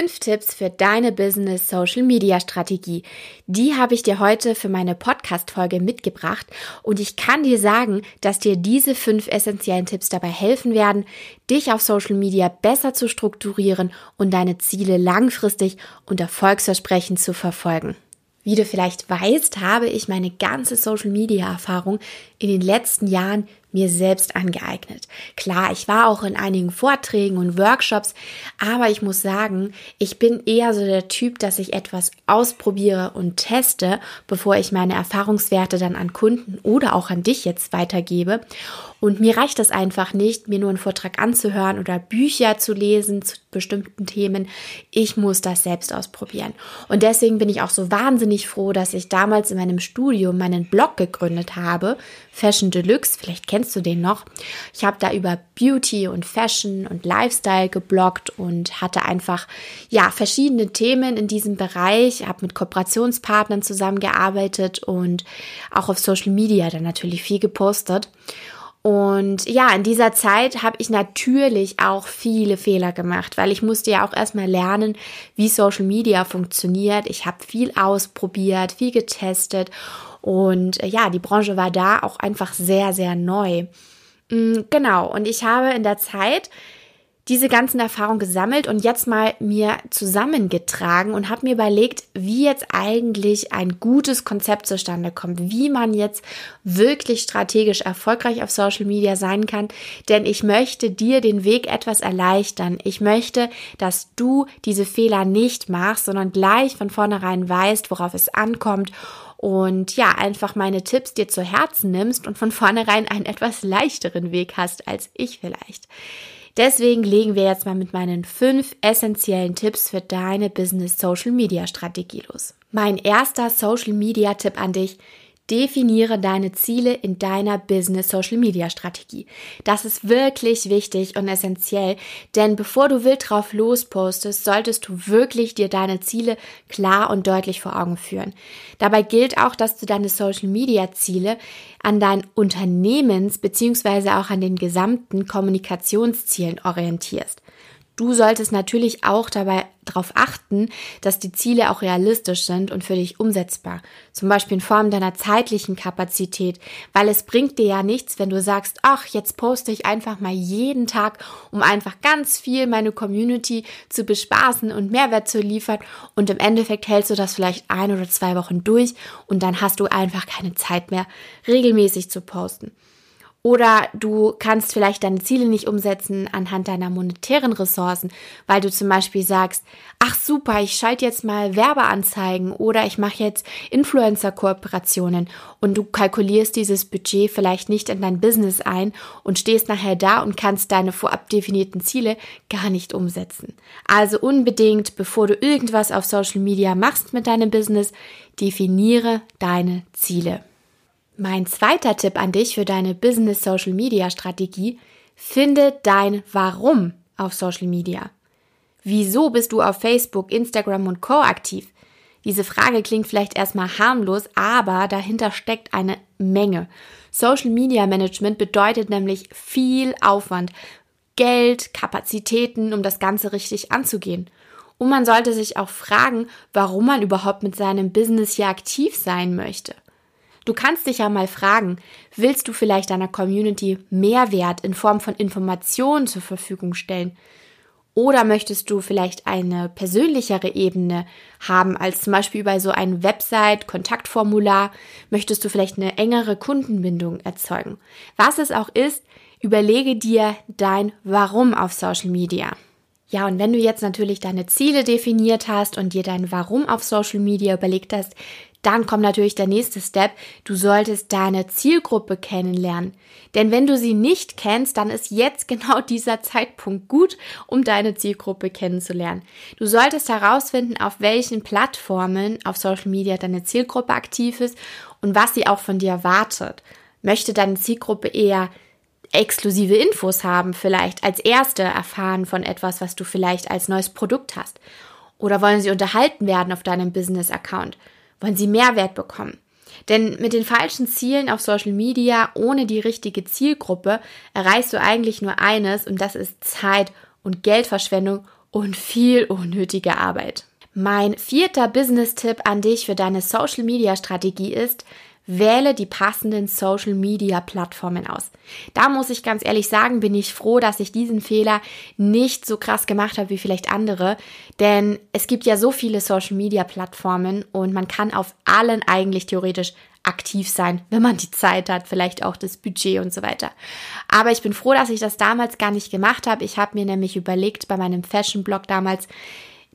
Fünf Tipps für deine Business Social Media Strategie. Die habe ich dir heute für meine Podcast Folge mitgebracht und ich kann dir sagen, dass dir diese fünf essentiellen Tipps dabei helfen werden, dich auf Social Media besser zu strukturieren und deine Ziele langfristig und erfolgsversprechend zu verfolgen. Wie du vielleicht weißt, habe ich meine ganze Social Media Erfahrung in den letzten Jahren mir selbst angeeignet. Klar, ich war auch in einigen Vorträgen und Workshops, aber ich muss sagen, ich bin eher so der Typ, dass ich etwas ausprobiere und teste, bevor ich meine Erfahrungswerte dann an Kunden oder auch an dich jetzt weitergebe. Und mir reicht es einfach nicht, mir nur einen Vortrag anzuhören oder Bücher zu lesen zu bestimmten Themen. Ich muss das selbst ausprobieren. Und deswegen bin ich auch so wahnsinnig froh, dass ich damals in meinem Studium meinen Blog gegründet habe, Fashion Deluxe. Vielleicht kennst kennst du den noch? Ich habe da über Beauty und Fashion und Lifestyle gebloggt und hatte einfach ja verschiedene Themen in diesem Bereich, habe mit Kooperationspartnern zusammengearbeitet und auch auf Social Media dann natürlich viel gepostet. Und ja, in dieser Zeit habe ich natürlich auch viele Fehler gemacht, weil ich musste ja auch erstmal lernen, wie Social Media funktioniert. Ich habe viel ausprobiert, viel getestet und äh, ja, die Branche war da auch einfach sehr, sehr neu. Mm, genau, und ich habe in der Zeit diese ganzen Erfahrungen gesammelt und jetzt mal mir zusammengetragen und habe mir überlegt, wie jetzt eigentlich ein gutes Konzept zustande kommt, wie man jetzt wirklich strategisch erfolgreich auf Social Media sein kann, denn ich möchte dir den Weg etwas erleichtern. Ich möchte, dass du diese Fehler nicht machst, sondern gleich von vornherein weißt, worauf es ankommt und ja, einfach meine Tipps dir zu Herzen nimmst und von vornherein einen etwas leichteren Weg hast als ich vielleicht. Deswegen legen wir jetzt mal mit meinen fünf essentiellen Tipps für deine Business Social Media Strategie los. Mein erster Social Media Tipp an dich Definiere deine Ziele in deiner Business Social Media Strategie. Das ist wirklich wichtig und essentiell, denn bevor du wild drauf lospostest, solltest du wirklich dir deine Ziele klar und deutlich vor Augen führen. Dabei gilt auch, dass du deine Social Media Ziele an deinen Unternehmens- bzw. auch an den gesamten Kommunikationszielen orientierst. Du solltest natürlich auch dabei darauf achten, dass die Ziele auch realistisch sind und für dich umsetzbar. Zum Beispiel in Form deiner zeitlichen Kapazität, weil es bringt dir ja nichts, wenn du sagst, ach, jetzt poste ich einfach mal jeden Tag, um einfach ganz viel meine Community zu bespaßen und Mehrwert zu liefern und im Endeffekt hältst du das vielleicht ein oder zwei Wochen durch und dann hast du einfach keine Zeit mehr, regelmäßig zu posten. Oder du kannst vielleicht deine Ziele nicht umsetzen anhand deiner monetären Ressourcen, weil du zum Beispiel sagst, ach super, ich schalte jetzt mal Werbeanzeigen oder ich mache jetzt Influencer-Kooperationen und du kalkulierst dieses Budget vielleicht nicht in dein Business ein und stehst nachher da und kannst deine vorab definierten Ziele gar nicht umsetzen. Also unbedingt, bevor du irgendwas auf Social Media machst mit deinem Business, definiere deine Ziele. Mein zweiter Tipp an dich für deine Business Social Media Strategie, finde dein Warum auf Social Media. Wieso bist du auf Facebook, Instagram und Co aktiv? Diese Frage klingt vielleicht erstmal harmlos, aber dahinter steckt eine Menge. Social Media Management bedeutet nämlich viel Aufwand, Geld, Kapazitäten, um das Ganze richtig anzugehen. Und man sollte sich auch fragen, warum man überhaupt mit seinem Business hier aktiv sein möchte. Du kannst dich ja mal fragen, willst du vielleicht deiner Community Mehrwert in Form von Informationen zur Verfügung stellen? Oder möchtest du vielleicht eine persönlichere Ebene haben, als zum Beispiel bei so einem Website-Kontaktformular? Möchtest du vielleicht eine engere Kundenbindung erzeugen? Was es auch ist, überlege dir dein Warum auf Social Media. Ja, und wenn du jetzt natürlich deine Ziele definiert hast und dir dein Warum auf Social Media überlegt hast, dann kommt natürlich der nächste Step. Du solltest deine Zielgruppe kennenlernen. Denn wenn du sie nicht kennst, dann ist jetzt genau dieser Zeitpunkt gut, um deine Zielgruppe kennenzulernen. Du solltest herausfinden, auf welchen Plattformen auf Social Media deine Zielgruppe aktiv ist und was sie auch von dir erwartet. Möchte deine Zielgruppe eher exklusive Infos haben, vielleicht als erste erfahren von etwas, was du vielleicht als neues Produkt hast? Oder wollen sie unterhalten werden auf deinem Business-Account? Wollen sie Mehrwert bekommen. Denn mit den falschen Zielen auf Social Media ohne die richtige Zielgruppe erreichst du eigentlich nur eines und das ist Zeit und Geldverschwendung und viel unnötige Arbeit. Mein vierter Business-Tipp an dich für deine Social-Media-Strategie ist, wähle die passenden Social Media Plattformen aus. Da muss ich ganz ehrlich sagen, bin ich froh, dass ich diesen Fehler nicht so krass gemacht habe wie vielleicht andere, denn es gibt ja so viele Social Media Plattformen und man kann auf allen eigentlich theoretisch aktiv sein, wenn man die Zeit hat, vielleicht auch das Budget und so weiter. Aber ich bin froh, dass ich das damals gar nicht gemacht habe. Ich habe mir nämlich überlegt bei meinem Fashion Blog damals,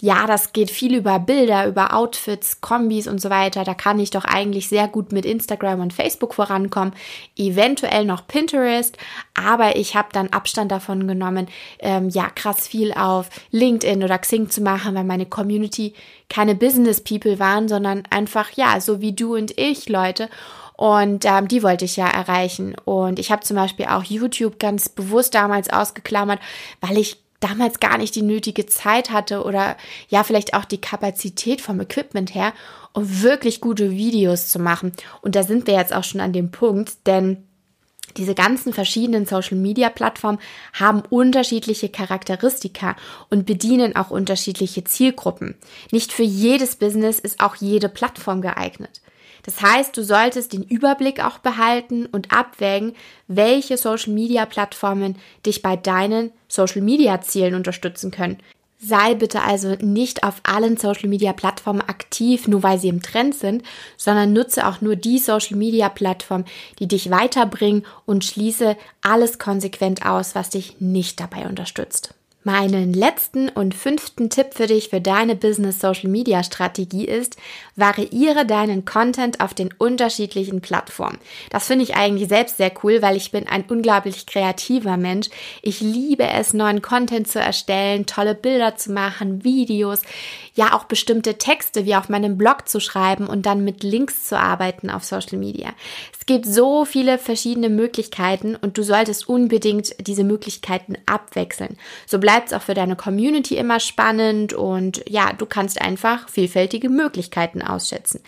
ja, das geht viel über Bilder, über Outfits, Kombis und so weiter. Da kann ich doch eigentlich sehr gut mit Instagram und Facebook vorankommen. Eventuell noch Pinterest, aber ich habe dann Abstand davon genommen, ähm, ja, krass viel auf LinkedIn oder Xing zu machen, weil meine Community keine Business People waren, sondern einfach, ja, so wie du und ich, Leute. Und ähm, die wollte ich ja erreichen. Und ich habe zum Beispiel auch YouTube ganz bewusst damals ausgeklammert, weil ich damals gar nicht die nötige Zeit hatte oder ja vielleicht auch die Kapazität vom Equipment her, um wirklich gute Videos zu machen. Und da sind wir jetzt auch schon an dem Punkt, denn diese ganzen verschiedenen Social-Media-Plattformen haben unterschiedliche Charakteristika und bedienen auch unterschiedliche Zielgruppen. Nicht für jedes Business ist auch jede Plattform geeignet. Das heißt, du solltest den Überblick auch behalten und abwägen, welche Social-Media-Plattformen dich bei deinen Social-Media-Zielen unterstützen können. Sei bitte also nicht auf allen Social-Media-Plattformen aktiv, nur weil sie im Trend sind, sondern nutze auch nur die Social-Media-Plattformen, die dich weiterbringen und schließe alles konsequent aus, was dich nicht dabei unterstützt. Meinen letzten und fünften Tipp für dich für deine Business Social Media Strategie ist, variiere deinen Content auf den unterschiedlichen Plattformen. Das finde ich eigentlich selbst sehr cool, weil ich bin ein unglaublich kreativer Mensch. Ich liebe es, neuen Content zu erstellen, tolle Bilder zu machen, Videos, ja auch bestimmte Texte wie auf meinem Blog zu schreiben und dann mit Links zu arbeiten auf Social Media. Es gibt so viele verschiedene Möglichkeiten und du solltest unbedingt diese Möglichkeiten abwechseln. So bleibt es auch für deine Community immer spannend und ja, du kannst einfach vielfältige Möglichkeiten ausschätzen.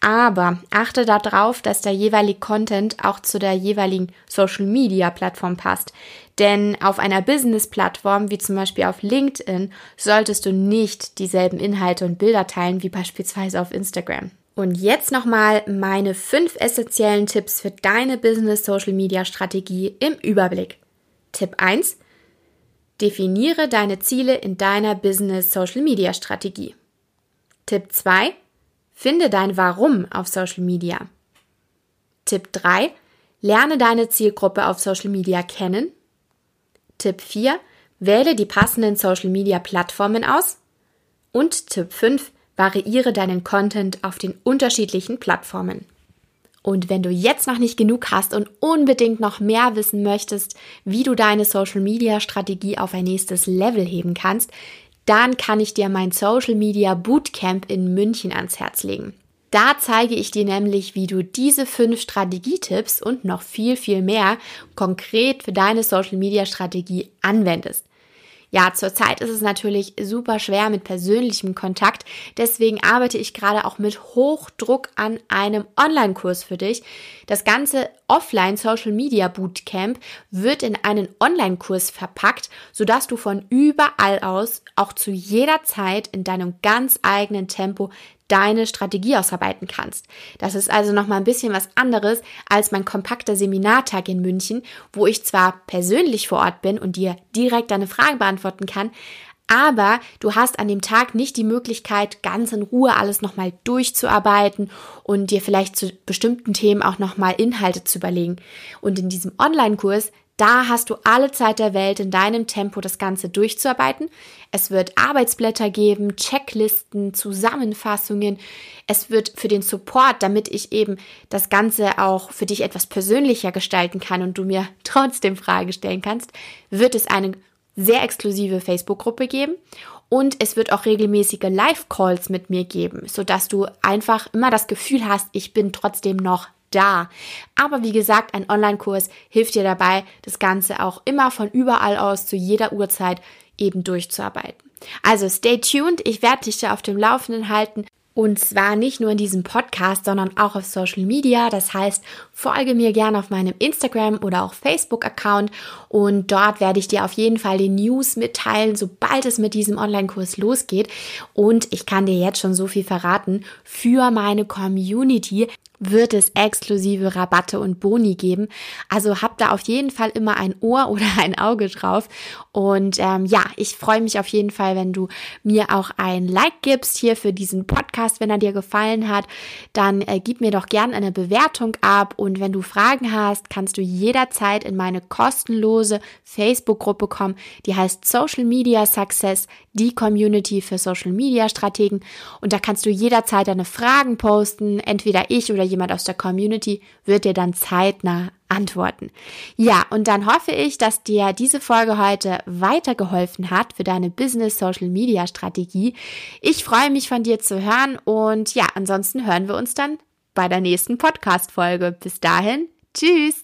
Aber achte darauf, dass der jeweilige Content auch zu der jeweiligen Social Media Plattform passt. Denn auf einer Business-Plattform, wie zum Beispiel auf LinkedIn, solltest du nicht dieselben Inhalte und Bilder teilen wie beispielsweise auf Instagram. Und jetzt nochmal meine fünf essentiellen Tipps für deine Business-Social-Media-Strategie im Überblick. Tipp 1. Definiere deine Ziele in deiner Business Social Media Strategie. Tipp 2. Finde dein Warum auf Social Media. Tipp 3. Lerne deine Zielgruppe auf Social Media kennen. Tipp 4. Wähle die passenden Social Media Plattformen aus. Und Tipp 5. Variiere deinen Content auf den unterschiedlichen Plattformen. Und wenn du jetzt noch nicht genug hast und unbedingt noch mehr wissen möchtest, wie du deine Social Media Strategie auf ein nächstes Level heben kannst, dann kann ich dir mein Social Media Bootcamp in München ans Herz legen. Da zeige ich dir nämlich, wie du diese fünf Strategietipps und noch viel, viel mehr konkret für deine Social Media Strategie anwendest. Ja, zurzeit ist es natürlich super schwer mit persönlichem Kontakt. Deswegen arbeite ich gerade auch mit Hochdruck an einem Online-Kurs für dich. Das ganze Offline Social Media Bootcamp wird in einen Online-Kurs verpackt, sodass du von überall aus auch zu jeder Zeit in deinem ganz eigenen Tempo deine Strategie ausarbeiten kannst. Das ist also noch mal ein bisschen was anderes als mein kompakter Seminartag in München, wo ich zwar persönlich vor Ort bin und dir direkt deine Fragen beantworten kann, aber du hast an dem Tag nicht die Möglichkeit, ganz in Ruhe alles nochmal durchzuarbeiten und dir vielleicht zu bestimmten Themen auch nochmal Inhalte zu überlegen. Und in diesem Online-Kurs da hast du alle Zeit der Welt in deinem Tempo das Ganze durchzuarbeiten. Es wird Arbeitsblätter geben, Checklisten, Zusammenfassungen. Es wird für den Support, damit ich eben das Ganze auch für dich etwas persönlicher gestalten kann und du mir trotzdem Fragen stellen kannst, wird es eine sehr exklusive Facebook-Gruppe geben und es wird auch regelmäßige Live-Calls mit mir geben, sodass du einfach immer das Gefühl hast, ich bin trotzdem noch da. Aber wie gesagt, ein Online-Kurs hilft dir dabei, das Ganze auch immer von überall aus zu jeder Uhrzeit eben durchzuarbeiten. Also stay tuned, ich werde dich da auf dem Laufenden halten. Und zwar nicht nur in diesem Podcast, sondern auch auf Social Media. Das heißt, folge mir gerne auf meinem Instagram oder auch Facebook-Account und dort werde ich dir auf jeden Fall die News mitteilen, sobald es mit diesem Online-Kurs losgeht. Und ich kann dir jetzt schon so viel verraten. Für meine Community wird es exklusive Rabatte und Boni geben. Also habt da auf jeden Fall immer ein Ohr oder ein Auge drauf. Und ähm, ja, ich freue mich auf jeden Fall, wenn du mir auch ein Like gibst hier für diesen Podcast, wenn er dir gefallen hat. Dann äh, gib mir doch gern eine Bewertung ab. Und wenn du Fragen hast, kannst du jederzeit in meine kostenlose Facebook-Gruppe kommen. Die heißt Social Media Success, die Community für Social Media Strategen. Und da kannst du jederzeit deine Fragen posten. Entweder ich oder jemand aus der Community wird dir dann zeitnah antworten. Ja, und dann hoffe ich, dass dir diese Folge heute weitergeholfen hat für deine Business Social Media Strategie. Ich freue mich von dir zu hören und ja, ansonsten hören wir uns dann bei der nächsten Podcast Folge. Bis dahin, tschüss.